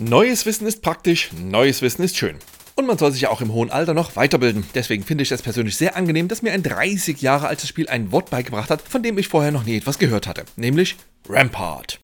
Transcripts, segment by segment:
Neues Wissen ist praktisch, neues Wissen ist schön. Und man soll sich ja auch im hohen Alter noch weiterbilden. Deswegen finde ich es persönlich sehr angenehm, dass mir ein 30 Jahre altes Spiel ein Wort beigebracht hat, von dem ich vorher noch nie etwas gehört hatte. Nämlich Rampart.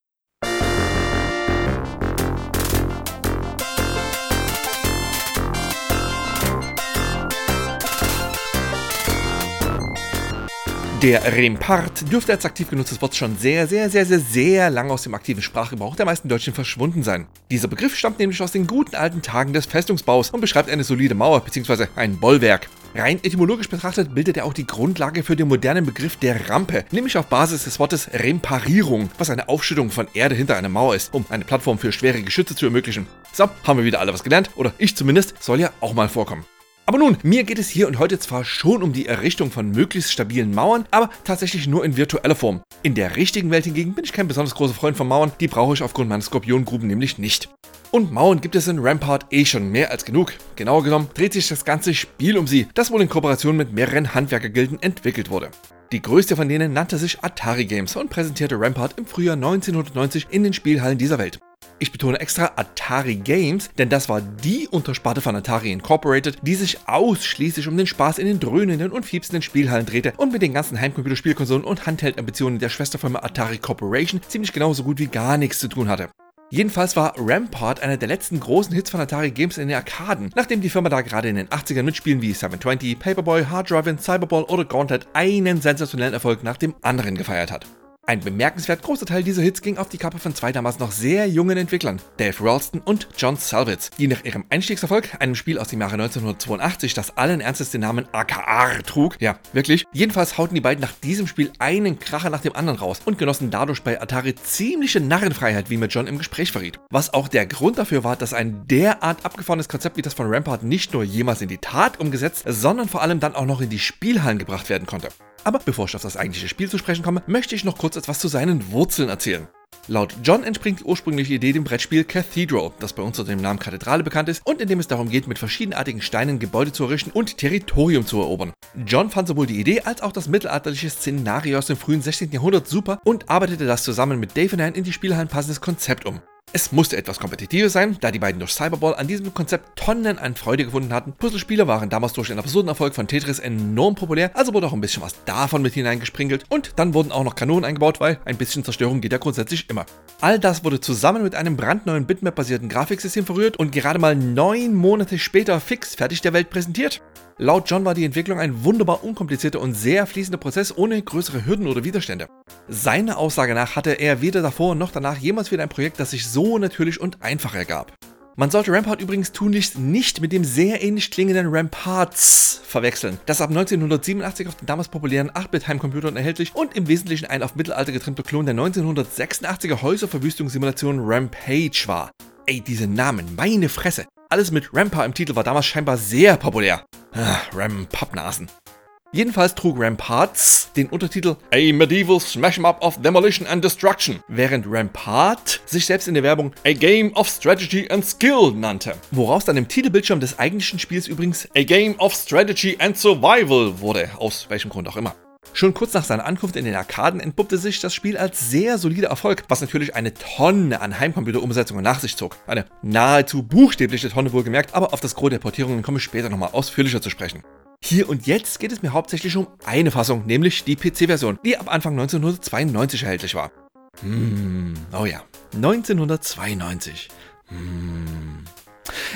Der Rempart dürfte als aktiv genutztes Wort schon sehr, sehr, sehr, sehr, sehr lang aus dem aktiven Sprachgebrauch der meisten Deutschen verschwunden sein. Dieser Begriff stammt nämlich aus den guten alten Tagen des Festungsbaus und beschreibt eine solide Mauer bzw. ein Bollwerk. Rein etymologisch betrachtet bildet er auch die Grundlage für den modernen Begriff der Rampe, nämlich auf Basis des Wortes Remparierung, was eine Aufschüttung von Erde hinter einer Mauer ist, um eine Plattform für schwere Geschütze zu ermöglichen. So, haben wir wieder alle was gelernt, oder ich zumindest, soll ja auch mal vorkommen. Aber nun, mir geht es hier und heute zwar schon um die Errichtung von möglichst stabilen Mauern, aber tatsächlich nur in virtueller Form. In der richtigen Welt hingegen bin ich kein besonders großer Freund von Mauern, die brauche ich aufgrund meiner Skorpiongruben nämlich nicht. Und Mauern gibt es in Rampart eh schon mehr als genug. Genauer genommen dreht sich das ganze Spiel um sie, das wohl in Kooperation mit mehreren Handwerkergilden entwickelt wurde. Die größte von denen nannte sich Atari Games und präsentierte Rampart im Frühjahr 1990 in den Spielhallen dieser Welt. Ich betone extra Atari Games, denn das war die Untersparte von Atari Incorporated, die sich ausschließlich um den Spaß in den dröhnenden und fiepsenden Spielhallen drehte und mit den ganzen Heimcomputerspielkonsolen und Handheld-Ambitionen der Schwesterfirma Atari Corporation ziemlich genauso gut wie gar nichts zu tun hatte. Jedenfalls war Rampart einer der letzten großen Hits von Atari Games in den Arkaden, nachdem die Firma da gerade in den 80ern mit Spielen wie 720, Paperboy, Hard Driving, Cyberball oder Gauntlet einen sensationellen Erfolg nach dem anderen gefeiert hat. Ein bemerkenswert großer Teil dieser Hits ging auf die Kappe von zwei damals noch sehr jungen Entwicklern, Dave Ralston und John Salvitz, die nach ihrem Einstiegserfolg, einem Spiel aus dem Jahre 1982, das allen Ernstes den Namen AKR trug, ja, wirklich, jedenfalls hauten die beiden nach diesem Spiel einen Kracher nach dem anderen raus und genossen dadurch bei Atari ziemliche Narrenfreiheit, wie mir John im Gespräch verriet. Was auch der Grund dafür war, dass ein derart abgefahrenes Konzept wie das von Rampart nicht nur jemals in die Tat umgesetzt, sondern vor allem dann auch noch in die Spielhallen gebracht werden konnte. Aber bevor ich auf das eigentliche Spiel zu sprechen komme, möchte ich noch kurz etwas zu seinen Wurzeln erzählen. Laut John entspringt die ursprüngliche Idee dem Brettspiel Cathedral, das bei uns unter dem Namen Kathedrale bekannt ist und in dem es darum geht, mit verschiedenartigen Steinen Gebäude zu errichten und Territorium zu erobern. John fand sowohl die Idee als auch das mittelalterliche Szenario aus dem frühen 16. Jahrhundert super und arbeitete das zusammen mit Dave in die Spielhallen passendes Konzept um. Es musste etwas kompetitives sein, da die beiden durch Cyberball an diesem Konzept Tonnen an Freude gefunden hatten. Puzzlespiele waren damals durch den absurden Erfolg von Tetris enorm populär, also wurde auch ein bisschen was davon mit hineingesprinkelt und dann wurden auch noch Kanonen eingebaut, weil ein bisschen Zerstörung geht ja grundsätzlich immer. All das wurde zusammen mit einem brandneuen Bitmap-basierten Grafiksystem verrührt und gerade mal neun Monate später fix fertig der Welt präsentiert. Laut John war die Entwicklung ein wunderbar unkomplizierter und sehr fließender Prozess ohne größere Hürden oder Widerstände. Seiner Aussage nach hatte er weder davor noch danach jemals wieder ein Projekt, das sich so natürlich und einfach ergab. Man sollte Rampart übrigens tunlichst nicht mit dem sehr ähnlich klingenden Ramparts verwechseln, das ab 1987 auf den damals populären 8-Bit-Heimcomputern erhältlich und im Wesentlichen ein auf Mittelalter getrimmter Klon der 1986er Häuserverwüstungssimulation Rampage war. Ey, diese Namen, meine Fresse. Alles mit Rampart im Titel war damals scheinbar sehr populär. Ah, Ram-Pappnasen. Jedenfalls trug Ramparts den Untertitel A Medieval Smash-Up of Demolition and Destruction, während Rampart sich selbst in der Werbung A Game of Strategy and Skill nannte, woraus dann im Titelbildschirm des eigentlichen Spiels übrigens A Game of Strategy and Survival wurde, aus welchem Grund auch immer. Schon kurz nach seiner Ankunft in den Arkaden entpuppte sich das Spiel als sehr solider Erfolg, was natürlich eine Tonne an Heimcomputerumsetzungen nach sich zog. Eine nahezu buchstäbliche Tonne wohlgemerkt, aber auf das Gros der Portierungen komme ich später nochmal ausführlicher zu sprechen. Hier und jetzt geht es mir hauptsächlich um eine Fassung, nämlich die PC-Version, die ab Anfang 1992 erhältlich war. Hm, oh ja, 1992. Hm.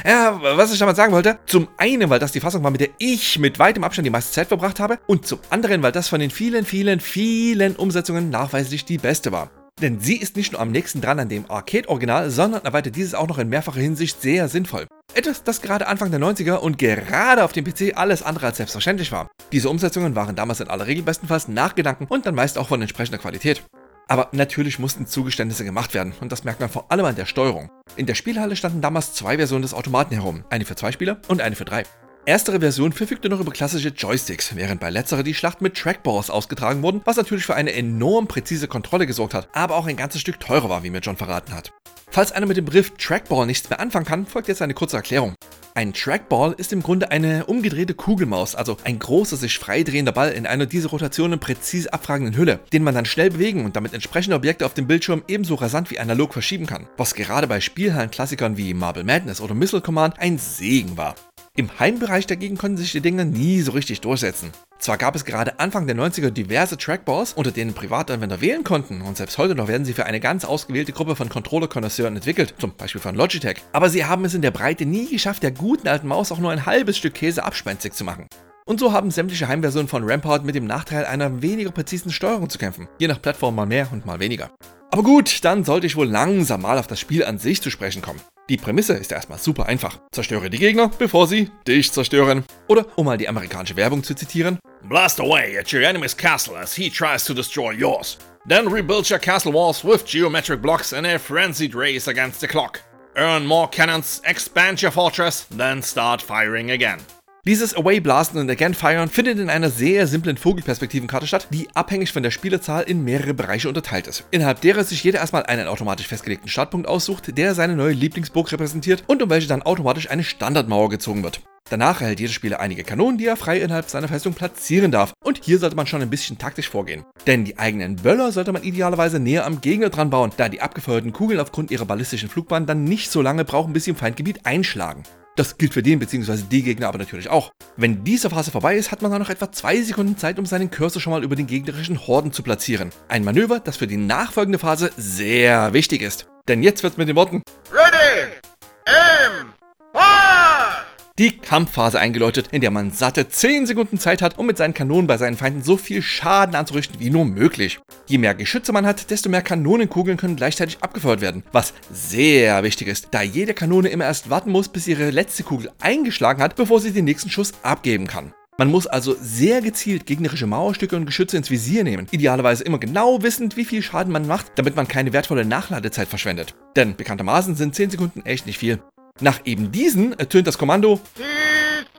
Ja, was ich damit sagen wollte, zum einen, weil das die Fassung war, mit der ich mit weitem Abstand die meiste Zeit verbracht habe, und zum anderen, weil das von den vielen, vielen, vielen Umsetzungen nachweislich die beste war. Denn sie ist nicht nur am nächsten dran an dem Arcade-Original, sondern erweitert dieses auch noch in mehrfacher Hinsicht sehr sinnvoll. Etwas, das gerade Anfang der 90er und gerade auf dem PC alles andere als selbstverständlich war. Diese Umsetzungen waren damals in aller Regel bestenfalls Nachgedanken und dann meist auch von entsprechender Qualität. Aber natürlich mussten Zugeständnisse gemacht werden und das merkt man vor allem an der Steuerung. In der Spielhalle standen damals zwei Versionen des Automaten herum, eine für zwei Spieler und eine für drei. Erstere Version verfügte noch über klassische Joysticks, während bei letzterer die Schlacht mit Trackballs ausgetragen wurden, was natürlich für eine enorm präzise Kontrolle gesorgt hat, aber auch ein ganzes Stück teurer war, wie mir John verraten hat. Falls einer mit dem Begriff Trackball nichts mehr anfangen kann, folgt jetzt eine kurze Erklärung. Ein Trackball ist im Grunde eine umgedrehte Kugelmaus, also ein großer, sich freidrehender Ball in einer diese Rotationen präzise abfragenden Hülle, den man dann schnell bewegen und damit entsprechende Objekte auf dem Bildschirm ebenso rasant wie analog verschieben kann, was gerade bei Spielhallen-Klassikern wie Marble Madness oder Missile Command ein Segen war. Im Heimbereich dagegen konnten sich die Dinger nie so richtig durchsetzen. Zwar gab es gerade Anfang der 90er diverse Trackballs, unter denen Privatanwender wählen konnten und selbst heute noch werden sie für eine ganz ausgewählte Gruppe von Controller-Konnoisseuren entwickelt, zum Beispiel von Logitech, aber sie haben es in der Breite nie geschafft, der guten alten Maus auch nur ein halbes Stück Käse abspenzig zu machen. Und so haben sämtliche Heimversionen von Rampart mit dem Nachteil einer weniger präzisen Steuerung zu kämpfen, je nach Plattform mal mehr und mal weniger. Aber gut, dann sollte ich wohl langsam mal auf das Spiel an sich zu sprechen kommen. Die Prämisse ist erstmal super einfach. Zerstöre die Gegner, bevor sie dich zerstören. Oder, um mal die amerikanische Werbung zu zitieren, Blast away at your enemy's castle as he tries to destroy yours. Then rebuild your castle walls with geometric blocks in a frenzied race against the clock. Earn more cannons, expand your fortress, then start firing again. Dieses Away Blasten und Again Firen findet in einer sehr simplen Vogelperspektivenkarte statt, die abhängig von der Spielerzahl in mehrere Bereiche unterteilt ist. Innerhalb derer sich jeder erstmal einen automatisch festgelegten Startpunkt aussucht, der seine neue Lieblingsburg repräsentiert und um welche dann automatisch eine Standardmauer gezogen wird. Danach erhält jeder Spieler einige Kanonen, die er frei innerhalb seiner Festung platzieren darf. Und hier sollte man schon ein bisschen taktisch vorgehen. Denn die eigenen Böller sollte man idealerweise näher am Gegner dran bauen, da die abgefeuerten Kugeln aufgrund ihrer ballistischen Flugbahn dann nicht so lange brauchen, bis sie im Feindgebiet einschlagen. Das gilt für den bzw. die Gegner aber natürlich auch. Wenn diese Phase vorbei ist, hat man dann noch etwa zwei Sekunden Zeit, um seinen Cursor schon mal über den gegnerischen Horden zu platzieren. Ein Manöver, das für die nachfolgende Phase sehr wichtig ist. Denn jetzt wird's mit den Worten Ready! Aim! Die Kampfphase eingeläutet, in der man satte 10 Sekunden Zeit hat, um mit seinen Kanonen bei seinen Feinden so viel Schaden anzurichten wie nur möglich. Je mehr Geschütze man hat, desto mehr Kanonenkugeln können gleichzeitig abgefeuert werden, was sehr wichtig ist, da jede Kanone immer erst warten muss, bis ihre letzte Kugel eingeschlagen hat, bevor sie den nächsten Schuss abgeben kann. Man muss also sehr gezielt gegnerische Mauerstücke und Geschütze ins Visier nehmen, idealerweise immer genau wissend, wie viel Schaden man macht, damit man keine wertvolle Nachladezeit verschwendet. Denn bekanntermaßen sind 10 Sekunden echt nicht viel. Nach eben diesen ertönt das Kommando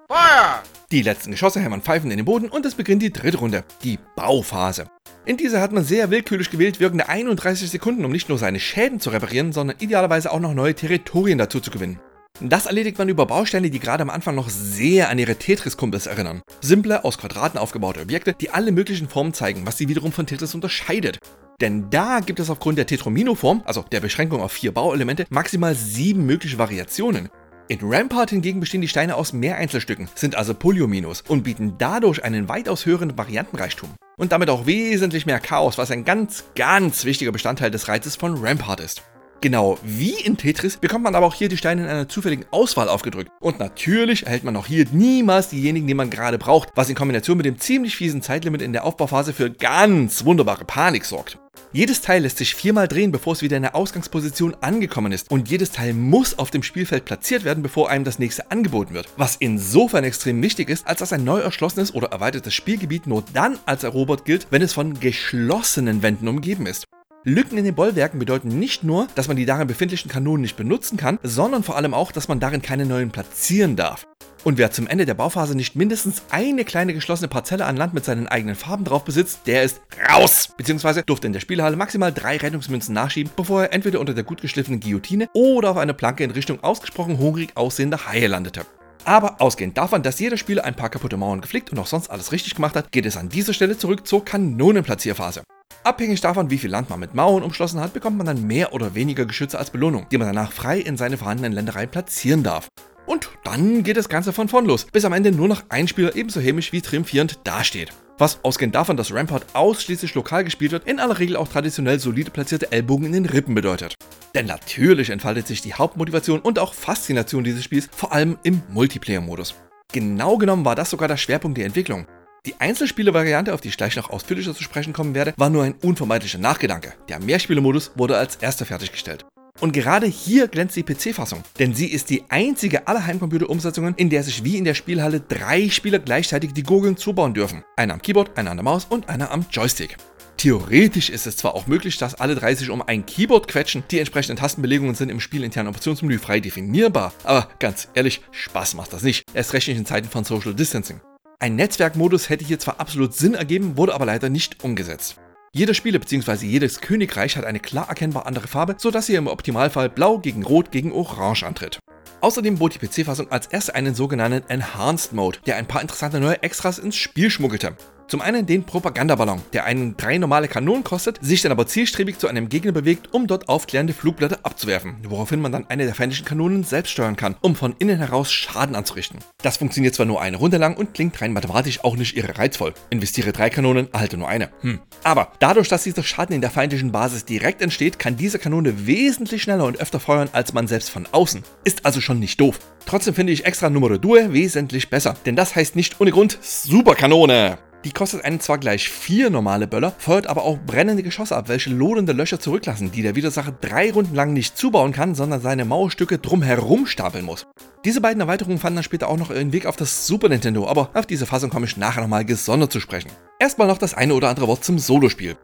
fire! die letzten Geschosse hämmern Pfeifen in den Boden und es beginnt die dritte Runde, die Bauphase. In dieser hat man sehr willkürlich gewählt wirkende 31 Sekunden, um nicht nur seine Schäden zu reparieren, sondern idealerweise auch noch neue Territorien dazu zu gewinnen. Das erledigt man über Bausteine, die gerade am Anfang noch sehr an ihre Tetris-Kumpels erinnern. Simple, aus Quadraten aufgebaute Objekte, die alle möglichen Formen zeigen, was sie wiederum von Tetris unterscheidet. Denn da gibt es aufgrund der Tetromino-Form, also der Beschränkung auf vier Bauelemente, maximal sieben mögliche Variationen. In Rampart hingegen bestehen die Steine aus mehr Einzelstücken, sind also Polyominos und bieten dadurch einen weitaus höheren Variantenreichtum. Und damit auch wesentlich mehr Chaos, was ein ganz, ganz wichtiger Bestandteil des Reizes von Rampart ist. Genau wie in Tetris bekommt man aber auch hier die Steine in einer zufälligen Auswahl aufgedrückt. Und natürlich erhält man auch hier niemals diejenigen, die man gerade braucht, was in Kombination mit dem ziemlich fiesen Zeitlimit in der Aufbauphase für ganz wunderbare Panik sorgt. Jedes Teil lässt sich viermal drehen, bevor es wieder in der Ausgangsposition angekommen ist. Und jedes Teil muss auf dem Spielfeld platziert werden, bevor einem das nächste angeboten wird. Was insofern extrem wichtig ist, als dass ein neu erschlossenes oder erweitertes Spielgebiet nur dann als erobert gilt, wenn es von geschlossenen Wänden umgeben ist. Lücken in den Bollwerken bedeuten nicht nur, dass man die darin befindlichen Kanonen nicht benutzen kann, sondern vor allem auch, dass man darin keine neuen platzieren darf. Und wer zum Ende der Bauphase nicht mindestens eine kleine geschlossene Parzelle an Land mit seinen eigenen Farben drauf besitzt, der ist raus! Beziehungsweise durfte in der Spielhalle maximal drei Rettungsmünzen nachschieben, bevor er entweder unter der gut geschliffenen Guillotine oder auf eine Planke in Richtung ausgesprochen hungrig aussehender Haie landete. Aber ausgehend davon, dass jeder Spieler ein paar kaputte Mauern geflickt und auch sonst alles richtig gemacht hat, geht es an dieser Stelle zurück zur Kanonenplatzierphase. Abhängig davon, wie viel Land man mit Mauern umschlossen hat, bekommt man dann mehr oder weniger Geschütze als Belohnung, die man danach frei in seine vorhandenen Ländereien platzieren darf. Und dann geht das Ganze von vorn los, bis am Ende nur noch ein Spieler ebenso hämisch wie triumphierend dasteht. Was ausgehend davon, dass Rampart ausschließlich lokal gespielt wird, in aller Regel auch traditionell solide platzierte Ellbogen in den Rippen bedeutet. Denn natürlich entfaltet sich die Hauptmotivation und auch Faszination dieses Spiels vor allem im Multiplayer-Modus. Genau genommen war das sogar der Schwerpunkt der Entwicklung. Die Einzelspiele-Variante, auf die ich gleich noch ausführlicher zu sprechen kommen werde, war nur ein unvermeidlicher Nachgedanke. Der Mehrspielermodus wurde als erster fertiggestellt. Und gerade hier glänzt die PC-Fassung, denn sie ist die einzige aller Heimcomputer-Umsetzungen, in der sich wie in der Spielhalle drei Spieler gleichzeitig die Gurgeln zubauen dürfen. Einer am Keyboard, einer an der Maus und einer am Joystick. Theoretisch ist es zwar auch möglich, dass alle drei sich um ein Keyboard quetschen, die entsprechenden Tastenbelegungen sind im spielinternen Optionsmenü frei definierbar, aber ganz ehrlich, Spaß macht das nicht, erst recht nicht in Zeiten von Social Distancing. Ein Netzwerkmodus hätte hier zwar absolut Sinn ergeben, wurde aber leider nicht umgesetzt. Jeder Spieler bzw. jedes Königreich hat eine klar erkennbar andere Farbe, sodass ihr im Optimalfall blau gegen rot gegen orange antritt. Außerdem bot die PC-Fassung als erste einen sogenannten Enhanced Mode, der ein paar interessante neue Extras ins Spiel schmuggelte. Zum einen den Propagandaballon, der einen drei normale Kanonen kostet, sich dann aber zielstrebig zu einem Gegner bewegt, um dort aufklärende Flugblätter abzuwerfen, woraufhin man dann eine der feindlichen Kanonen selbst steuern kann, um von innen heraus Schaden anzurichten. Das funktioniert zwar nur eine Runde lang und klingt rein mathematisch auch nicht irre reizvoll. Investiere drei Kanonen, erhalte nur eine. Hm. Aber dadurch, dass dieser Schaden in der feindlichen Basis direkt entsteht, kann diese Kanone wesentlich schneller und öfter feuern als man selbst von außen. Ist also schon nicht doof. Trotzdem finde ich extra Numero 2 wesentlich besser, denn das heißt nicht ohne Grund Superkanone. Die kostet einen zwar gleich vier normale Böller, feuert aber auch brennende Geschosse ab, welche lohnende Löcher zurücklassen, die der Widersacher drei Runden lang nicht zubauen kann, sondern seine Mauerstücke drumherum stapeln muss. Diese beiden Erweiterungen fanden dann später auch noch ihren Weg auf das Super Nintendo, aber auf diese Fassung komme ich nachher nochmal gesondert zu sprechen. Erstmal noch das eine oder andere Wort zum Solospiel.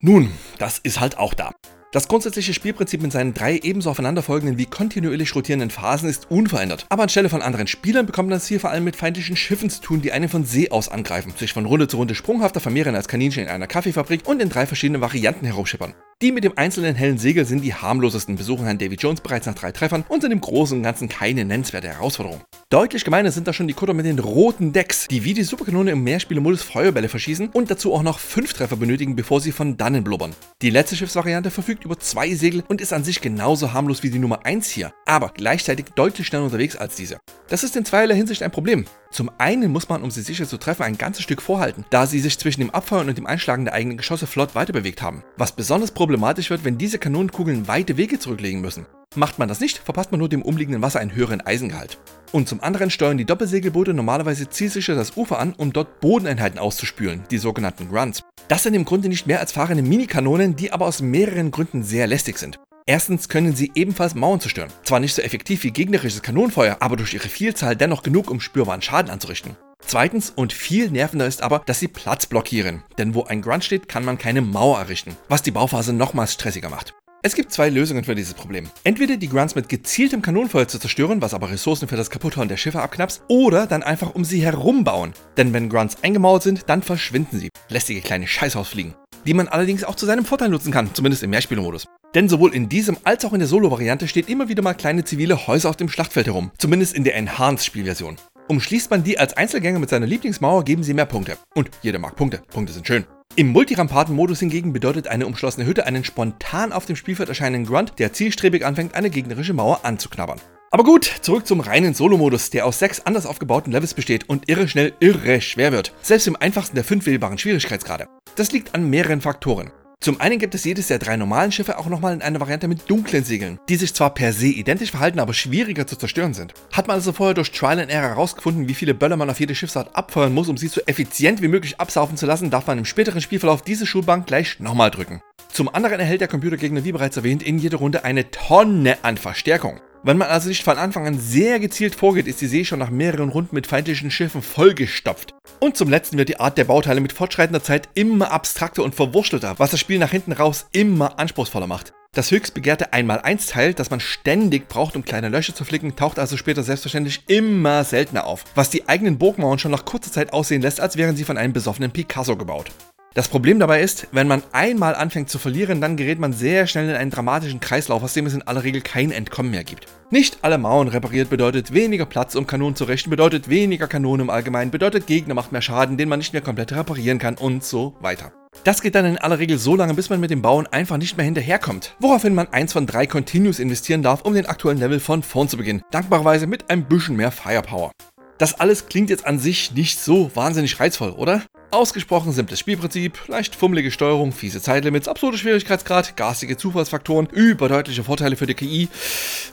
Nun, das ist halt auch da. Das grundsätzliche Spielprinzip mit seinen drei ebenso aufeinanderfolgenden wie kontinuierlich rotierenden Phasen ist unverändert. Aber anstelle von anderen Spielern bekommt man es hier vor allem mit feindlichen Schiffen zu tun, die einen von See aus angreifen, sich von Runde zu Runde sprunghafter vermehren als Kaninchen in einer Kaffeefabrik und in drei verschiedenen Varianten herumschippern. Die mit dem einzelnen hellen Segel sind die harmlosesten, besuchen Herrn Davy Jones bereits nach drei Treffern und sind im Großen und Ganzen keine nennenswerte Herausforderung. Deutlich gemeiner sind da schon die Kutter mit den roten Decks, die wie die Superkanone im Mehrspielermodus Feuerbälle verschießen und dazu auch noch fünf Treffer benötigen, bevor sie von dannen blubbern. Die letzte Schiffsvariante verfügt über zwei Segel und ist an sich genauso harmlos wie die Nummer 1 hier, aber gleichzeitig deutlich schneller unterwegs als diese. Das ist in zweierlei Hinsicht ein Problem. Zum einen muss man, um sie sicher zu treffen, ein ganzes Stück vorhalten, da sie sich zwischen dem Abfeuern und dem Einschlagen der eigenen Geschosse flott weiterbewegt haben. Was besonders problematisch wird, wenn diese Kanonenkugeln weite Wege zurücklegen müssen. Macht man das nicht, verpasst man nur dem umliegenden Wasser einen höheren Eisengehalt. Und zum anderen steuern die Doppelsegelboote normalerweise zielsicher das Ufer an, um dort Bodeneinheiten auszuspülen, die sogenannten Grunts. Das sind im Grunde nicht mehr als fahrende Minikanonen, die aber aus mehreren Gründen sehr lästig sind. Erstens können sie ebenfalls Mauern zerstören. Zwar nicht so effektiv wie gegnerisches Kanonenfeuer, aber durch ihre Vielzahl dennoch genug, um spürbaren Schaden anzurichten. Zweitens und viel nervender ist aber, dass sie Platz blockieren. Denn wo ein Grunt steht, kann man keine Mauer errichten, was die Bauphase nochmals stressiger macht. Es gibt zwei Lösungen für dieses Problem. Entweder die Grunts mit gezieltem Kanonenfeuer zu zerstören, was aber Ressourcen für das Kaputthauen der Schiffe abknapst, oder dann einfach um sie herum bauen. Denn wenn Grunts eingemauert sind, dann verschwinden sie. Lästige kleine Scheißhausfliegen. Die man allerdings auch zu seinem Vorteil nutzen kann, zumindest im Mehrspielermodus. Denn sowohl in diesem als auch in der Solo-Variante steht immer wieder mal kleine zivile Häuser auf dem Schlachtfeld herum, zumindest in der Enhanced-Spielversion. Umschließt man die als Einzelgänger mit seiner Lieblingsmauer, geben sie mehr Punkte. Und jeder mag Punkte. Punkte sind schön. Im Multiramparten-Modus hingegen bedeutet eine umschlossene Hütte einen spontan auf dem Spielfeld erscheinenden Grunt, der zielstrebig anfängt, eine gegnerische Mauer anzuknabbern. Aber gut, zurück zum reinen Solo-Modus, der aus sechs anders aufgebauten Levels besteht und irre schnell irre schwer wird. Selbst im einfachsten der fünf wählbaren Schwierigkeitsgrade. Das liegt an mehreren Faktoren. Zum einen gibt es jedes der drei normalen Schiffe auch nochmal in einer Variante mit dunklen Segeln, die sich zwar per se identisch verhalten, aber schwieriger zu zerstören sind. Hat man also vorher durch Trial and Error herausgefunden, wie viele Böller man auf jede Schiffsart abfeuern muss, um sie so effizient wie möglich absaufen zu lassen, darf man im späteren Spielverlauf diese Schulbank gleich nochmal drücken. Zum anderen erhält der Computergegner, wie bereits erwähnt, in jeder Runde eine Tonne an Verstärkung. Wenn man also nicht von Anfang an sehr gezielt vorgeht, ist die See schon nach mehreren Runden mit feindlichen Schiffen vollgestopft. Und zum letzten wird die Art der Bauteile mit fortschreitender Zeit immer abstrakter und verwurschtelter, was das Spiel nach hinten raus immer anspruchsvoller macht. Das höchst begehrte 1x1-Teil, das man ständig braucht, um kleine Löcher zu flicken, taucht also später selbstverständlich immer seltener auf, was die eigenen Burgmauern schon nach kurzer Zeit aussehen lässt, als wären sie von einem besoffenen Picasso gebaut. Das Problem dabei ist, wenn man einmal anfängt zu verlieren, dann gerät man sehr schnell in einen dramatischen Kreislauf, aus dem es in aller Regel kein Entkommen mehr gibt. Nicht alle Mauern repariert bedeutet weniger Platz, um Kanonen zu richten, bedeutet weniger Kanonen im Allgemeinen, bedeutet Gegner macht mehr Schaden, den man nicht mehr komplett reparieren kann und so weiter. Das geht dann in aller Regel so lange, bis man mit dem Bauen einfach nicht mehr hinterherkommt. Woraufhin man eins von drei Continues investieren darf, um den aktuellen Level von vorn zu beginnen. Dankbarerweise mit ein bisschen mehr Firepower. Das alles klingt jetzt an sich nicht so wahnsinnig reizvoll, oder? Ausgesprochen simples Spielprinzip, leicht fummelige Steuerung, fiese Zeitlimits, absurde Schwierigkeitsgrad, garstige Zufallsfaktoren, überdeutliche Vorteile für die KI.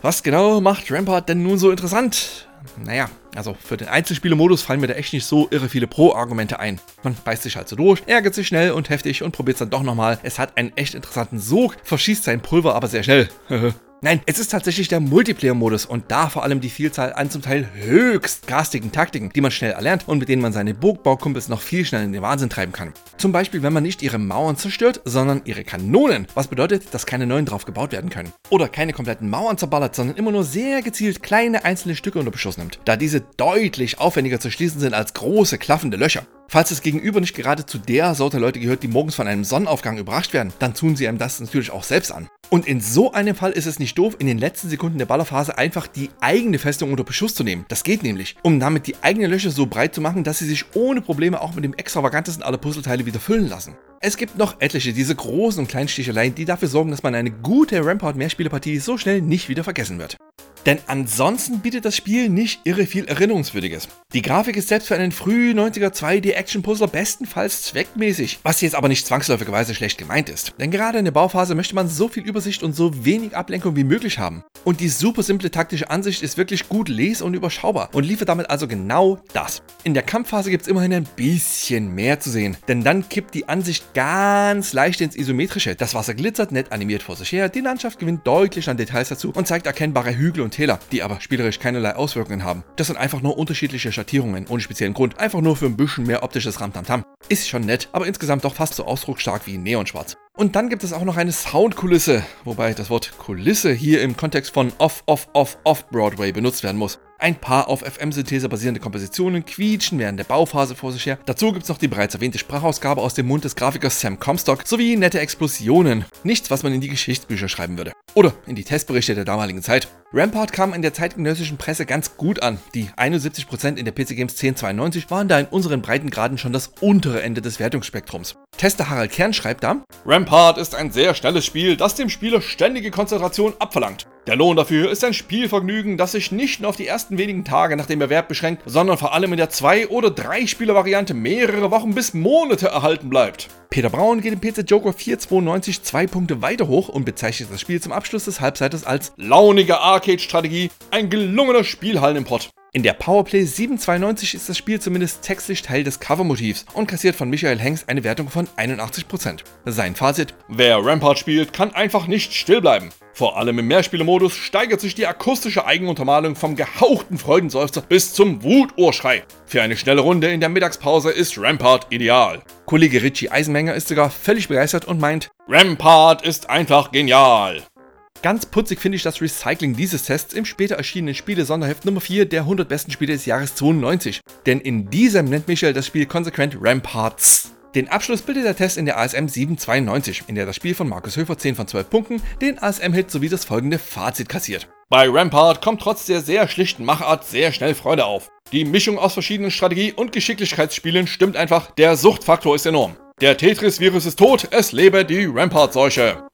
Was genau macht Rampart denn nun so interessant? Naja, also für den Einzelspielemodus fallen mir da echt nicht so irre viele Pro-Argumente ein. Man beißt sich halt so durch, ärgert sich schnell und heftig und probiert es dann doch nochmal. Es hat einen echt interessanten Sog, verschießt sein Pulver aber sehr schnell. Nein, es ist tatsächlich der Multiplayer-Modus und da vor allem die Vielzahl an zum Teil höchst garstigen Taktiken, die man schnell erlernt und mit denen man seine Burgbaukumpels noch viel schneller in den Wahnsinn treiben kann. Zum Beispiel, wenn man nicht ihre Mauern zerstört, sondern ihre Kanonen, was bedeutet, dass keine neuen drauf gebaut werden können. Oder keine kompletten Mauern zerballert, sondern immer nur sehr gezielt kleine einzelne Stücke unter Beschuss nimmt, da diese deutlich aufwendiger zu schließen sind als große klaffende Löcher. Falls das Gegenüber nicht gerade zu der Sorte Leute gehört, die morgens von einem Sonnenaufgang überrascht werden, dann tun sie einem das natürlich auch selbst an. Und in so einem Fall ist es nicht doof, in den letzten Sekunden der Ballerphase einfach die eigene Festung unter Beschuss zu nehmen. Das geht nämlich, um damit die eigene Löcher so breit zu machen, dass sie sich ohne Probleme auch mit dem extravagantesten aller Puzzleteile wieder füllen lassen. Es gibt noch etliche diese großen und kleinen Sticheleien, die dafür sorgen, dass man eine gute Rampart-Mehrspielerpartie so schnell nicht wieder vergessen wird. Denn ansonsten bietet das Spiel nicht irre viel Erinnerungswürdiges. Die Grafik ist selbst für einen früh 90er 2D-Action-Puzzler bestenfalls zweckmäßig, was jetzt aber nicht zwangsläufigerweise schlecht gemeint ist. Denn gerade in der Bauphase möchte man so viel Übersicht und so wenig Ablenkung wie möglich haben. Und die super simple taktische Ansicht ist wirklich gut les- und überschaubar und liefert damit also genau das. In der Kampfphase gibt es immerhin ein bisschen mehr zu sehen, denn dann kippt die Ansicht ganz leicht ins Isometrische. Das Wasser glitzert nett animiert vor sich her, die Landschaft gewinnt deutlich an Details dazu und zeigt erkennbare Hügel und Täler, die aber spielerisch keinerlei Auswirkungen haben. Das sind einfach nur unterschiedliche Schattierungen, ohne speziellen Grund, einfach nur für ein bisschen mehr optisches Ramtamtam. Ist schon nett, aber insgesamt doch fast so ausdrucksstark wie Neonschwarz. Und dann gibt es auch noch eine Soundkulisse, wobei das Wort Kulisse hier im Kontext von Off, Off, Off, Off Broadway benutzt werden muss. Ein paar auf FM-Synthese basierende Kompositionen quietschen während der Bauphase vor sich her. Dazu gibt es noch die bereits erwähnte Sprachausgabe aus dem Mund des Grafikers Sam Comstock sowie nette Explosionen. Nichts, was man in die Geschichtsbücher schreiben würde. Oder in die Testberichte der damaligen Zeit. Rampart kam in der zeitgenössischen Presse ganz gut an. Die 71% in der PC Games 1092 waren da in unseren Breitengraden schon das untere Ende des Wertungsspektrums. Tester Harald Kern schreibt da, Rampart ist ein sehr schnelles Spiel, das dem Spieler ständige Konzentration abverlangt. Der Lohn dafür ist ein Spielvergnügen, das sich nicht nur auf die ersten wenigen Tage nach dem Erwerb beschränkt, sondern vor allem in der 2- oder 3-Spieler-Variante mehrere Wochen bis Monate erhalten bleibt. Peter Braun geht im PC Joker 492 zwei Punkte weiter hoch und bezeichnet das Spiel zum Abschluss des Halbseiters als launige Arcade-Strategie, ein gelungener Spielhallenimport. In der Powerplay 792 ist das Spiel zumindest textlich Teil des Covermotivs und kassiert von Michael Hengst eine Wertung von 81%. Sein Fazit: Wer Rampart spielt, kann einfach nicht still bleiben. Vor allem im Mehrspielermodus steigert sich die akustische Eigenuntermalung vom gehauchten Freudenseufzer bis zum Wuturschrei. Für eine schnelle Runde in der Mittagspause ist Rampart ideal. Kollege Richie Eisenmenger ist sogar völlig begeistert und meint, Rampart ist einfach genial. Ganz putzig finde ich das Recycling dieses Tests im später erschienenen Spiele-Sonderheft Nummer 4 der 100 besten Spiele des Jahres 92. Denn in diesem nennt Michael das Spiel konsequent Ramparts. Den Abschluss bildet der Test in der ASM 792, in der das Spiel von Markus Höfer 10 von 12 Punkten den ASM-Hit sowie das folgende Fazit kassiert. Bei Rampart kommt trotz der sehr schlichten Machart sehr schnell Freude auf. Die Mischung aus verschiedenen Strategie- und Geschicklichkeitsspielen stimmt einfach, der Suchtfaktor ist enorm. Der Tetris-Virus ist tot, es lebe die Rampart-Seuche.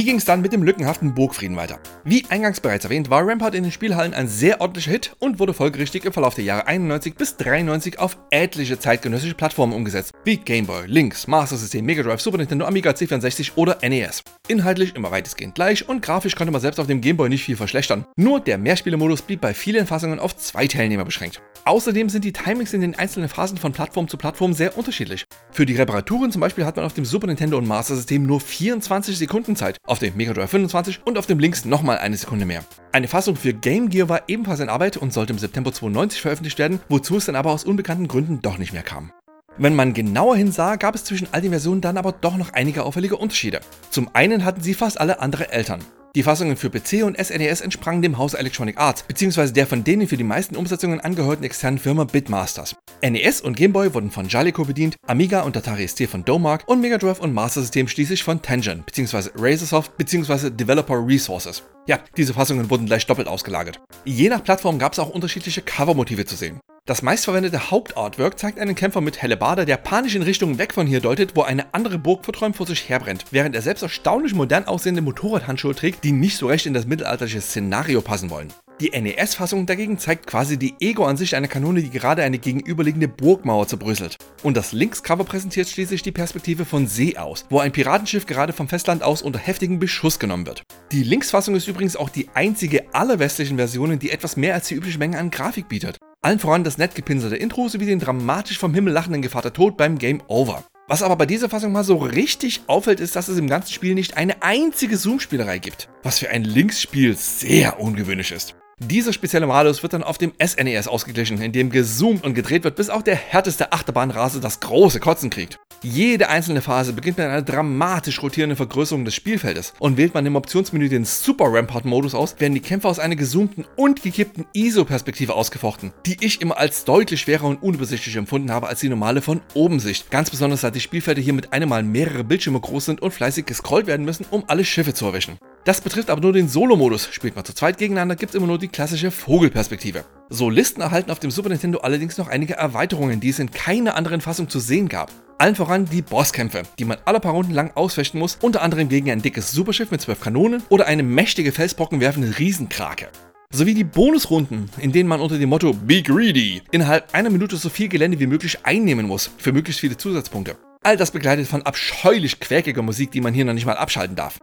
Wie ging es dann mit dem lückenhaften Burgfrieden weiter? Wie eingangs bereits erwähnt, war Rampart in den Spielhallen ein sehr ordentlicher Hit und wurde folgerichtig im Verlauf der Jahre 91 bis 93 auf etliche zeitgenössische Plattformen umgesetzt, wie Game Boy, Lynx, Master System, Mega Drive, Super Nintendo, Amiga, C64 oder NES. Inhaltlich immer weitestgehend gleich und grafisch konnte man selbst auf dem Game Boy nicht viel verschlechtern. Nur der Mehrspielermodus blieb bei vielen Fassungen auf zwei Teilnehmer beschränkt. Außerdem sind die Timings in den einzelnen Phasen von Plattform zu Plattform sehr unterschiedlich. Für die Reparaturen zum Beispiel hat man auf dem Super Nintendo und Master System nur 24 Sekunden Zeit, auf dem Mega Drive 25 und auf dem Links nochmal eine Sekunde mehr. Eine Fassung für Game Gear war ebenfalls in Arbeit und sollte im September 92 veröffentlicht werden, wozu es dann aber aus unbekannten Gründen doch nicht mehr kam. Wenn man genauer hinsah, gab es zwischen all den Versionen dann aber doch noch einige auffällige Unterschiede. Zum einen hatten sie fast alle andere Eltern. Die Fassungen für PC und SNES entsprangen dem Haus Electronic Arts, beziehungsweise der von denen für die meisten Umsetzungen angehörten externen Firma Bitmasters. NES und Game Boy wurden von Jaleco bedient, Amiga und Atari ST von Domark und Mega Drive und Master System schließlich von Tangent, beziehungsweise Razorsoft, beziehungsweise Developer Resources. Ja, diese Fassungen wurden gleich doppelt ausgelagert. Je nach Plattform gab es auch unterschiedliche Covermotive zu sehen. Das meistverwendete Hauptartwork zeigt einen Kämpfer mit Hellebarde, der panisch in Richtung weg von hier deutet, wo eine andere Burg verträumt vor sich herbrennt, während er selbst erstaunlich modern aussehende Motorradhandschuhe trägt, die nicht so recht in das mittelalterliche Szenario passen wollen. Die NES-Fassung dagegen zeigt quasi die Ego-Ansicht einer Kanone, die gerade eine gegenüberliegende Burgmauer zerbröselt. Und das Links-Cover präsentiert schließlich die Perspektive von See aus, wo ein Piratenschiff gerade vom Festland aus unter heftigem Beschuss genommen wird. Die Links-Fassung ist übrigens auch die einzige aller westlichen Versionen, die etwas mehr als die übliche Menge an Grafik bietet. Allen voran das nett gepinselte Intro sowie den dramatisch vom Himmel lachenden Gevater Tod beim Game Over. Was aber bei dieser Fassung mal so richtig auffällt, ist, dass es im ganzen Spiel nicht eine einzige Zoom-Spielerei gibt. Was für ein Linksspiel sehr ungewöhnlich ist. Dieser spezielle Malus wird dann auf dem SNES e ausgeglichen, in dem gezoomt und gedreht wird, bis auch der härteste Achterbahnrase das große Kotzen kriegt. Jede einzelne Phase beginnt mit einer dramatisch rotierenden Vergrößerung des Spielfeldes und wählt man im Optionsmenü den Super Rampart Modus aus, werden die Kämpfe aus einer gezoomten und gekippten ISO-Perspektive ausgefochten, die ich immer als deutlich schwerer und unübersichtlich empfunden habe als die normale von oben Sicht. Ganz besonders, da die Spielfelder hier mit einem Mal mehrere Bildschirme groß sind und fleißig gescrollt werden müssen, um alle Schiffe zu erwischen. Das betrifft aber nur den Solo-Modus. Spielt man zu zweit gegeneinander, gibt es immer nur die klassische Vogelperspektive. Solisten erhalten auf dem Super Nintendo allerdings noch einige Erweiterungen, die es in keiner anderen Fassung zu sehen gab. Allen voran die Bosskämpfe, die man alle paar Runden lang ausfechten muss, unter anderem gegen ein dickes Superschiff mit zwölf Kanonen oder eine mächtige Felsbrocken werfende Riesenkrake. Sowie die Bonusrunden, in denen man unter dem Motto Be Greedy innerhalb einer Minute so viel Gelände wie möglich einnehmen muss, für möglichst viele Zusatzpunkte. All das begleitet von abscheulich quäkiger Musik, die man hier noch nicht mal abschalten darf.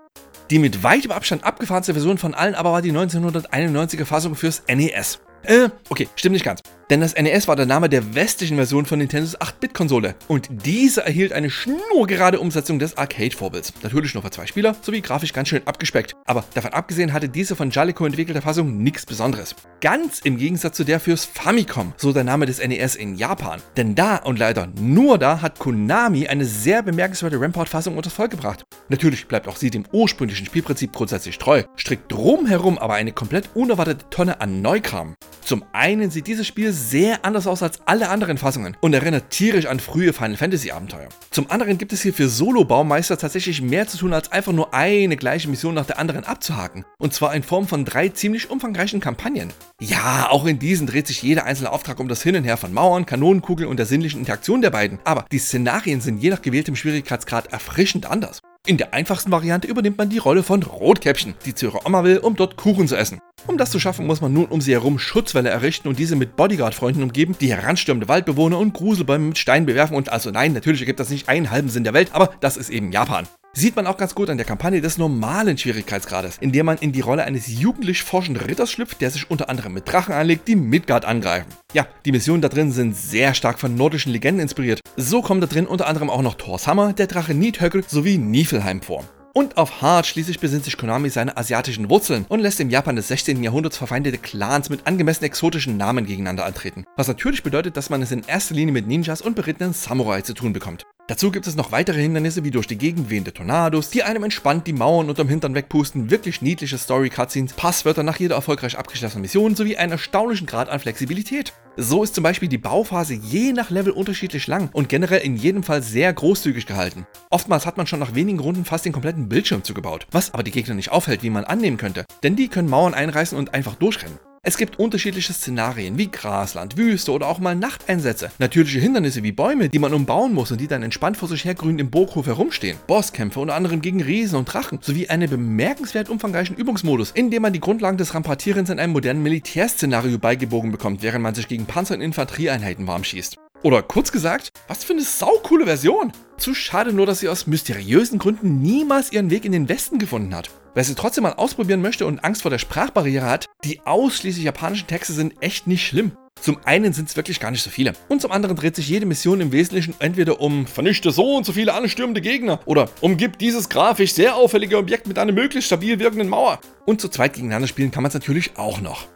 Die mit weitem Abstand abgefahrenste Version von allen aber war die 1991er Fassung fürs NES. Äh, okay, stimmt nicht ganz. Denn das NES war der Name der westlichen Version von Nintendos 8-Bit-Konsole. Und diese erhielt eine schnurgerade Umsetzung des Arcade-Vorbilds. Natürlich nur für zwei Spieler, sowie grafisch ganz schön abgespeckt. Aber davon abgesehen hatte diese von Jaleco entwickelte Fassung nichts Besonderes. Ganz im Gegensatz zu der fürs Famicom, so der Name des NES in Japan. Denn da und leider nur da hat Konami eine sehr bemerkenswerte Rampart-Fassung unters Volk gebracht. Natürlich bleibt auch sie dem ursprünglichen Spielprinzip grundsätzlich treu, strickt drumherum aber eine komplett unerwartete Tonne an Neukram. Zum einen sieht dieses Spiel sehr anders aus als alle anderen Fassungen und erinnert tierisch an frühe Final Fantasy Abenteuer. Zum anderen gibt es hier für Solo-Baumeister tatsächlich mehr zu tun, als einfach nur eine gleiche Mission nach der anderen abzuhaken. Und zwar in Form von drei ziemlich umfangreichen Kampagnen. Ja, auch in diesen dreht sich jeder einzelne Auftrag um das Hin und Her von Mauern, Kanonenkugeln und der sinnlichen Interaktion der beiden. Aber die Szenarien sind je nach gewähltem Schwierigkeitsgrad erfrischend anders. In der einfachsten Variante übernimmt man die Rolle von Rotkäppchen, die zu ihrer Oma will, um dort Kuchen zu essen. Um das zu schaffen, muss man nun um sie herum Schutzwälle errichten und diese mit Bodyguard-Freunden umgeben, die heranstürmende Waldbewohner und Gruselbäume mit Steinen bewerfen und also nein, natürlich ergibt das nicht einen halben Sinn der Welt, aber das ist eben Japan. Sieht man auch ganz gut an der Kampagne des normalen Schwierigkeitsgrades, in der man in die Rolle eines jugendlich forschenden Ritters schlüpft, der sich unter anderem mit Drachen anlegt, die Midgard angreifen. Ja, die Missionen da drin sind sehr stark von nordischen Legenden inspiriert. So kommen da drin unter anderem auch noch Thors Hammer, der Drache Niethögel sowie Niflheim vor. Und auf Hart schließlich besinnt sich Konami seine asiatischen Wurzeln und lässt im Japan des 16. Jahrhunderts verfeindete Clans mit angemessen exotischen Namen gegeneinander antreten. Was natürlich bedeutet, dass man es in erster Linie mit Ninjas und berittenen Samurai zu tun bekommt. Dazu gibt es noch weitere Hindernisse wie durch die Gegend wehende Tornados, die einem entspannt die Mauern unterm Hintern wegpusten, wirklich niedliche Story-Cutscenes, Passwörter nach jeder erfolgreich abgeschlossenen Mission sowie einen erstaunlichen Grad an Flexibilität. So ist zum Beispiel die Bauphase je nach Level unterschiedlich lang und generell in jedem Fall sehr großzügig gehalten. Oftmals hat man schon nach wenigen Runden fast den kompletten Bildschirm zugebaut, was aber die Gegner nicht aufhält, wie man annehmen könnte, denn die können Mauern einreißen und einfach durchrennen. Es gibt unterschiedliche Szenarien wie Grasland, Wüste oder auch mal Nachteinsätze. Natürliche Hindernisse wie Bäume, die man umbauen muss und die dann entspannt vor sich her grün im Burghof herumstehen. Bosskämpfe unter anderem gegen Riesen und Drachen sowie einen bemerkenswert umfangreichen Übungsmodus, in dem man die Grundlagen des Rampartierens in einem modernen Militärszenario beigebogen bekommt, während man sich gegen Panzer- und Infanterieeinheiten warm schießt. Oder kurz gesagt, was für eine saukoole Version. Zu schade nur, dass sie aus mysteriösen Gründen niemals ihren Weg in den Westen gefunden hat. Wer sie trotzdem mal ausprobieren möchte und Angst vor der Sprachbarriere hat, die ausschließlich japanischen Texte sind echt nicht schlimm. Zum einen sind es wirklich gar nicht so viele. Und zum anderen dreht sich jede Mission im Wesentlichen entweder um vernichte so und so viele anstürmende Gegner oder umgibt dieses grafisch sehr auffällige Objekt mit einer möglichst stabil wirkenden Mauer. Und zu zweit gegeneinander spielen kann man es natürlich auch noch.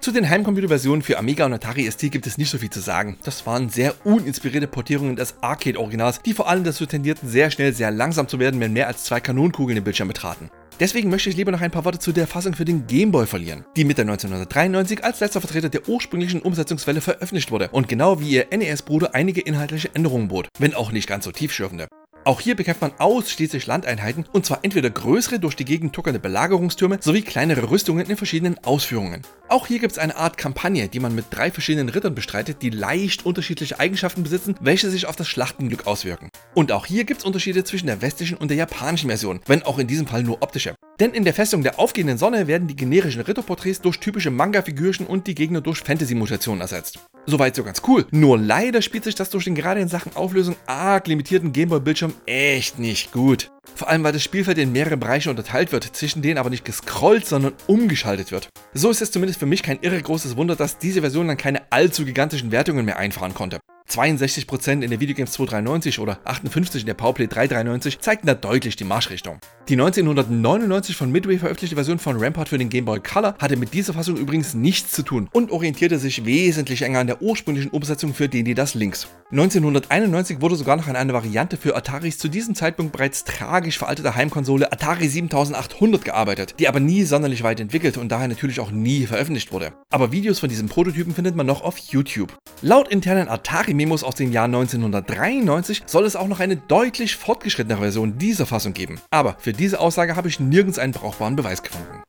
Zu den Heimcomputer-Versionen für Amiga und Atari ST gibt es nicht so viel zu sagen. Das waren sehr uninspirierte Portierungen des Arcade-Originals, die vor allem dazu tendierten, sehr schnell sehr langsam zu werden, wenn mehr als zwei Kanonenkugeln den Bildschirm betraten. Deswegen möchte ich lieber noch ein paar Worte zu der Fassung für den Game Boy verlieren, die Mitte 1993 als letzter Vertreter der ursprünglichen Umsetzungswelle veröffentlicht wurde und genau wie ihr NES-Bruder einige inhaltliche Änderungen bot, wenn auch nicht ganz so tiefschürfende. Auch hier bekämpft man ausschließlich Landeinheiten und zwar entweder größere durch die Gegend tuckernde Belagerungstürme sowie kleinere Rüstungen in verschiedenen Ausführungen. Auch hier gibt es eine Art Kampagne, die man mit drei verschiedenen Rittern bestreitet, die leicht unterschiedliche Eigenschaften besitzen, welche sich auf das Schlachtenglück auswirken. Und auch hier gibt es Unterschiede zwischen der westlichen und der japanischen Version, wenn auch in diesem Fall nur optische. Denn in der Festung der aufgehenden Sonne werden die generischen Ritterporträts durch typische Manga-Figürchen und die Gegner durch Fantasy-Mutationen ersetzt. Soweit so ganz cool. Nur leider spielt sich das durch den gerade in Sachen Auflösung arg limitierten Gameboy-Bildschirm echt nicht gut. Vor allem, weil das Spielfeld in mehrere Bereiche unterteilt wird, zwischen denen aber nicht gescrollt, sondern umgeschaltet wird. So ist es zumindest für mich kein irre großes Wunder, dass diese Version dann keine allzu gigantischen Wertungen mehr einfahren konnte. 62% in der Videogames 293 oder 58 in der Powerplay 393 zeigten da deutlich die Marschrichtung. Die 1999 von Midway veröffentlichte Version von Rampart für den Game Boy Color hatte mit dieser Fassung übrigens nichts zu tun und orientierte sich wesentlich enger an der ursprünglichen Umsetzung für die das Links. 1991 wurde sogar noch an eine Variante für Ataris zu diesem Zeitpunkt bereits tragisch veraltete Heimkonsole Atari 7800 gearbeitet, die aber nie sonderlich weit entwickelt und daher natürlich auch nie veröffentlicht wurde. Aber Videos von diesem Prototypen findet man noch auf YouTube. Laut internen Atari-Memos aus dem Jahr 1993 soll es auch noch eine deutlich fortgeschrittenere Version dieser Fassung geben. Aber für diese Aussage habe ich nirgends einen brauchbaren Beweis gefunden.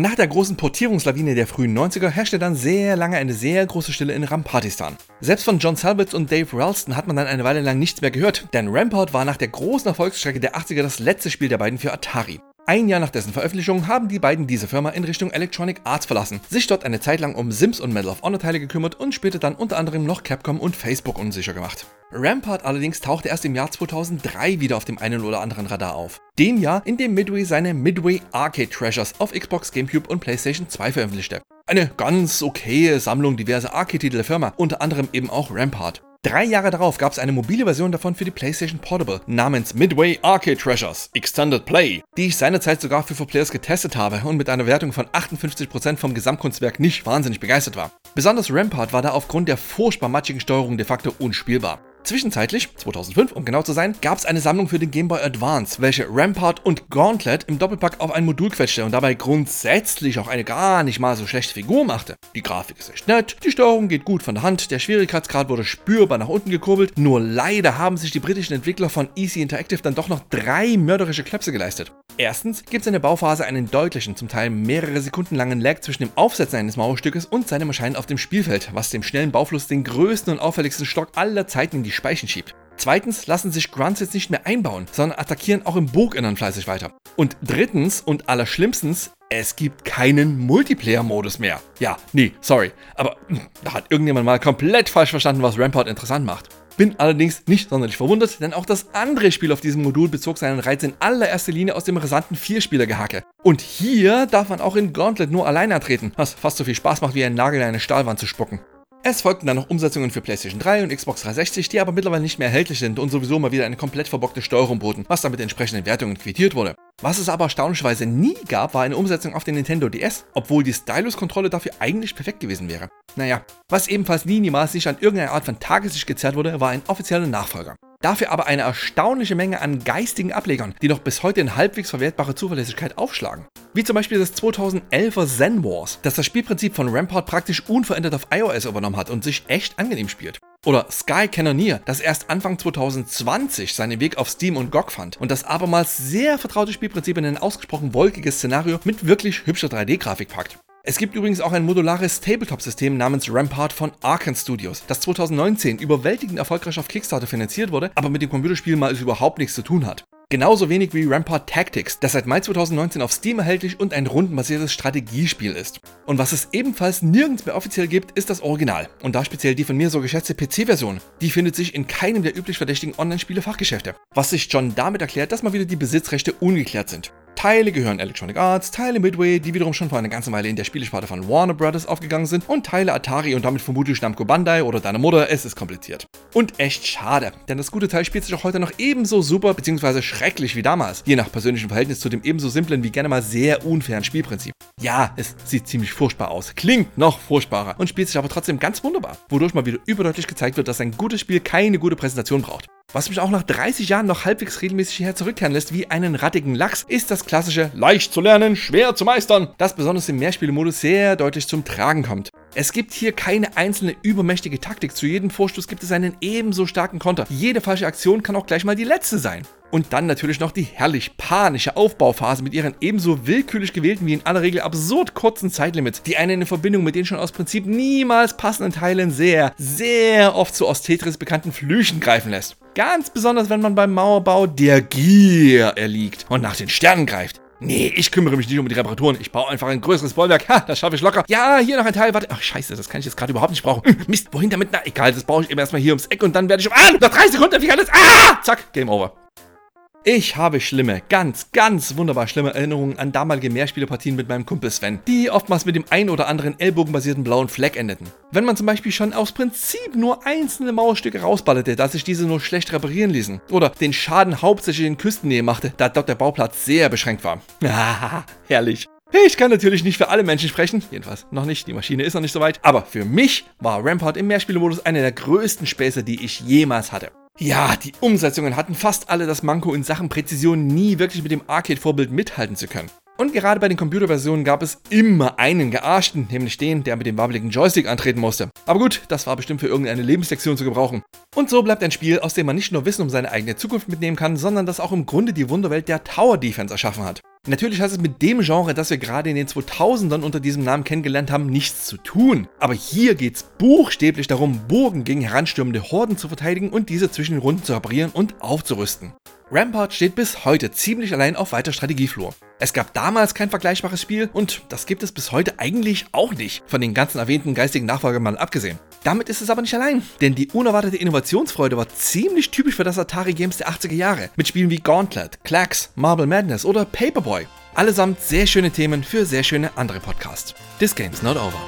Nach der großen Portierungslawine der frühen 90er herrschte dann sehr lange eine sehr große Stille in Rampartistan. Selbst von John Salvitz und Dave Ralston hat man dann eine Weile lang nichts mehr gehört, denn Rampart war nach der großen Erfolgsstrecke der 80er das letzte Spiel der beiden für Atari. Ein Jahr nach dessen Veröffentlichung haben die beiden diese Firma in Richtung Electronic Arts verlassen, sich dort eine Zeit lang um Sims und Medal of Honor Teile gekümmert und später dann unter anderem noch Capcom und Facebook unsicher gemacht. Rampart allerdings tauchte erst im Jahr 2003 wieder auf dem einen oder anderen Radar auf. Dem Jahr, in dem Midway seine Midway Arcade Treasures auf Xbox, GameCube und PlayStation 2 veröffentlichte. Eine ganz okaye Sammlung diverser Arcade-Titel der Firma, unter anderem eben auch Rampart. Drei Jahre darauf gab es eine mobile Version davon für die PlayStation Portable namens Midway Arcade Treasures Extended Play, die ich seinerzeit sogar für 4Players getestet habe und mit einer Wertung von 58% vom Gesamtkunstwerk nicht wahnsinnig begeistert war. Besonders Rampart war da aufgrund der furchtbar matschigen Steuerung de facto unspielbar. Zwischenzeitlich, 2005 um genau zu sein, gab es eine Sammlung für den Game Boy Advance, welche Rampart und Gauntlet im Doppelpack auf ein Modul quetschte und dabei grundsätzlich auch eine gar nicht mal so schlechte Figur machte. Die Grafik ist echt nett, die Steuerung geht gut von der Hand, der Schwierigkeitsgrad wurde spürbar nach unten gekurbelt, nur leider haben sich die britischen Entwickler von Easy Interactive dann doch noch drei mörderische Klepse geleistet. Erstens gibt es in der Bauphase einen deutlichen, zum Teil mehrere Sekunden langen Lag zwischen dem Aufsetzen eines Mauerstückes und seinem Erscheinen auf dem Spielfeld, was dem schnellen Baufluss den größten und auffälligsten Stock aller Zeiten in die Speichen schiebt. Zweitens lassen sich Grunts jetzt nicht mehr einbauen, sondern attackieren auch im Burginnern fleißig weiter. Und drittens und allerschlimmstens, es gibt keinen Multiplayer-Modus mehr. Ja, nee, sorry, aber hm, da hat irgendjemand mal komplett falsch verstanden, was Rampart interessant macht. Bin allerdings nicht sonderlich verwundert, denn auch das andere Spiel auf diesem Modul bezog seinen Reiz in allererster Linie aus dem rasanten Vierspieler-Gehacke. Und hier darf man auch in Gauntlet nur alleine antreten, was fast so viel Spaß macht, wie ein Nagel in eine Stahlwand zu spucken. Es folgten dann noch Umsetzungen für PlayStation 3 und Xbox 360, die aber mittlerweile nicht mehr erhältlich sind und sowieso mal wieder eine komplett verbockte Steuerung boten, was dann mit entsprechenden Wertungen quittiert wurde. Was es aber erstaunlicherweise nie gab, war eine Umsetzung auf den Nintendo DS, obwohl die Stylus-Kontrolle dafür eigentlich perfekt gewesen wäre. Naja, was ebenfalls nie niemals nicht an irgendeine Art von Tageslicht gezerrt wurde, war ein offizieller Nachfolger. Dafür aber eine erstaunliche Menge an geistigen Ablegern, die noch bis heute in halbwegs verwertbare Zuverlässigkeit aufschlagen. Wie zum Beispiel das 2011er Zen Wars, das das Spielprinzip von Rampart praktisch unverändert auf iOS übernommen hat und sich echt angenehm spielt. Oder Sky Cannoneer, das erst Anfang 2020 seinen Weg auf Steam und GOG fand und das abermals sehr vertraute Spielprinzip in ein ausgesprochen wolkiges Szenario mit wirklich hübscher 3D-Grafik packt. Es gibt übrigens auch ein modulares Tabletop-System namens Rampart von Arkane Studios, das 2019 überwältigend erfolgreich auf Kickstarter finanziert wurde, aber mit dem Computerspiel mal überhaupt nichts zu tun hat. Genauso wenig wie Rampart Tactics, das seit Mai 2019 auf Steam erhältlich und ein rundenbasiertes Strategiespiel ist. Und was es ebenfalls nirgends mehr offiziell gibt, ist das Original. Und da speziell die von mir so geschätzte PC-Version. Die findet sich in keinem der üblich verdächtigen Online-Spiele-Fachgeschäfte. Was sich schon damit erklärt, dass mal wieder die Besitzrechte ungeklärt sind. Teile gehören Electronic Arts, Teile Midway, die wiederum schon vor einer ganzen Weile in der Spielesparte von Warner Brothers aufgegangen sind, und Teile Atari und damit vermutlich Namco Bandai oder deine Mutter. Es ist kompliziert. Und echt schade, denn das gute Teil spielt sich auch heute noch ebenso super bzw. schrecklich wie damals, je nach persönlichem Verhältnis zu dem ebenso simplen wie gerne mal sehr unfairen Spielprinzip. Ja, es sieht ziemlich furchtbar aus, klingt noch furchtbarer und spielt sich aber trotzdem ganz wunderbar, wodurch mal wieder überdeutlich gezeigt wird, dass ein gutes Spiel keine gute Präsentation braucht. Was mich auch nach 30 Jahren noch halbwegs regelmäßig hierher zurückkehren lässt wie einen rattigen Lachs, ist das klassische leicht zu lernen, schwer zu meistern, das besonders im Mehrspielemodus sehr deutlich zum Tragen kommt. Es gibt hier keine einzelne übermächtige Taktik. Zu jedem Vorstoß gibt es einen ebenso starken Konter. Jede falsche Aktion kann auch gleich mal die letzte sein. Und dann natürlich noch die herrlich panische Aufbauphase mit ihren ebenso willkürlich gewählten wie in aller Regel absurd kurzen Zeitlimits, die einen in Verbindung mit den schon aus Prinzip niemals passenden Teilen sehr, sehr oft zu aus Tetris bekannten Flüchen greifen lässt. Ganz besonders, wenn man beim Mauerbau der Gier erliegt und nach den Sternen greift. Nee, ich kümmere mich nicht um die Reparaturen. Ich baue einfach ein größeres Bollwerk. Ha, das schaffe ich locker. Ja, hier noch ein Teil. Warte. Ach, scheiße, das kann ich jetzt gerade überhaupt nicht brauchen. Mist, wohin damit? Na, egal, das baue ich eben erstmal hier ums Eck und dann werde ich. Ah, noch drei Sekunden, wie alles. Ah! Zack, Game Over. Ich habe schlimme, ganz, ganz wunderbar schlimme Erinnerungen an damalige Mehrspielerpartien mit meinem Kumpel Sven, die oftmals mit dem ein oder anderen ellbogenbasierten blauen Fleck endeten. Wenn man zum Beispiel schon aus Prinzip nur einzelne Mauerstücke rausballerte, da sich diese nur schlecht reparieren ließen, oder den Schaden hauptsächlich in Küstennähe machte, da dort der Bauplatz sehr beschränkt war. Haha, herrlich. Ich kann natürlich nicht für alle Menschen sprechen, jedenfalls noch nicht, die Maschine ist noch nicht so weit, aber für mich war Rampart im Mehrspielermodus einer der größten Späße, die ich jemals hatte. Ja, die Umsetzungen hatten fast alle das Manko in Sachen Präzision nie wirklich mit dem Arcade-Vorbild mithalten zu können. Und gerade bei den Computerversionen gab es immer einen Gearschten, nämlich den, der mit dem wabbeligen Joystick antreten musste. Aber gut, das war bestimmt für irgendeine Lebenslektion zu gebrauchen. Und so bleibt ein Spiel, aus dem man nicht nur Wissen um seine eigene Zukunft mitnehmen kann, sondern das auch im Grunde die Wunderwelt der Tower Defense erschaffen hat. Natürlich hat es mit dem Genre, das wir gerade in den 2000ern unter diesem Namen kennengelernt haben, nichts zu tun. Aber hier geht es buchstäblich darum, Burgen gegen heranstürmende Horden zu verteidigen und diese zwischen den Runden zu reparieren und aufzurüsten. Rampart steht bis heute ziemlich allein auf weiter Strategieflur. Es gab damals kein vergleichbares Spiel und das gibt es bis heute eigentlich auch nicht, von den ganzen erwähnten geistigen Nachfolgern mal abgesehen. Damit ist es aber nicht allein, denn die unerwartete Innovationsfreude war ziemlich typisch für das Atari Games der 80er Jahre, mit Spielen wie Gauntlet, Clax, Marble Madness oder Paperboy. Allesamt sehr schöne Themen für sehr schöne andere Podcasts. This game's not over.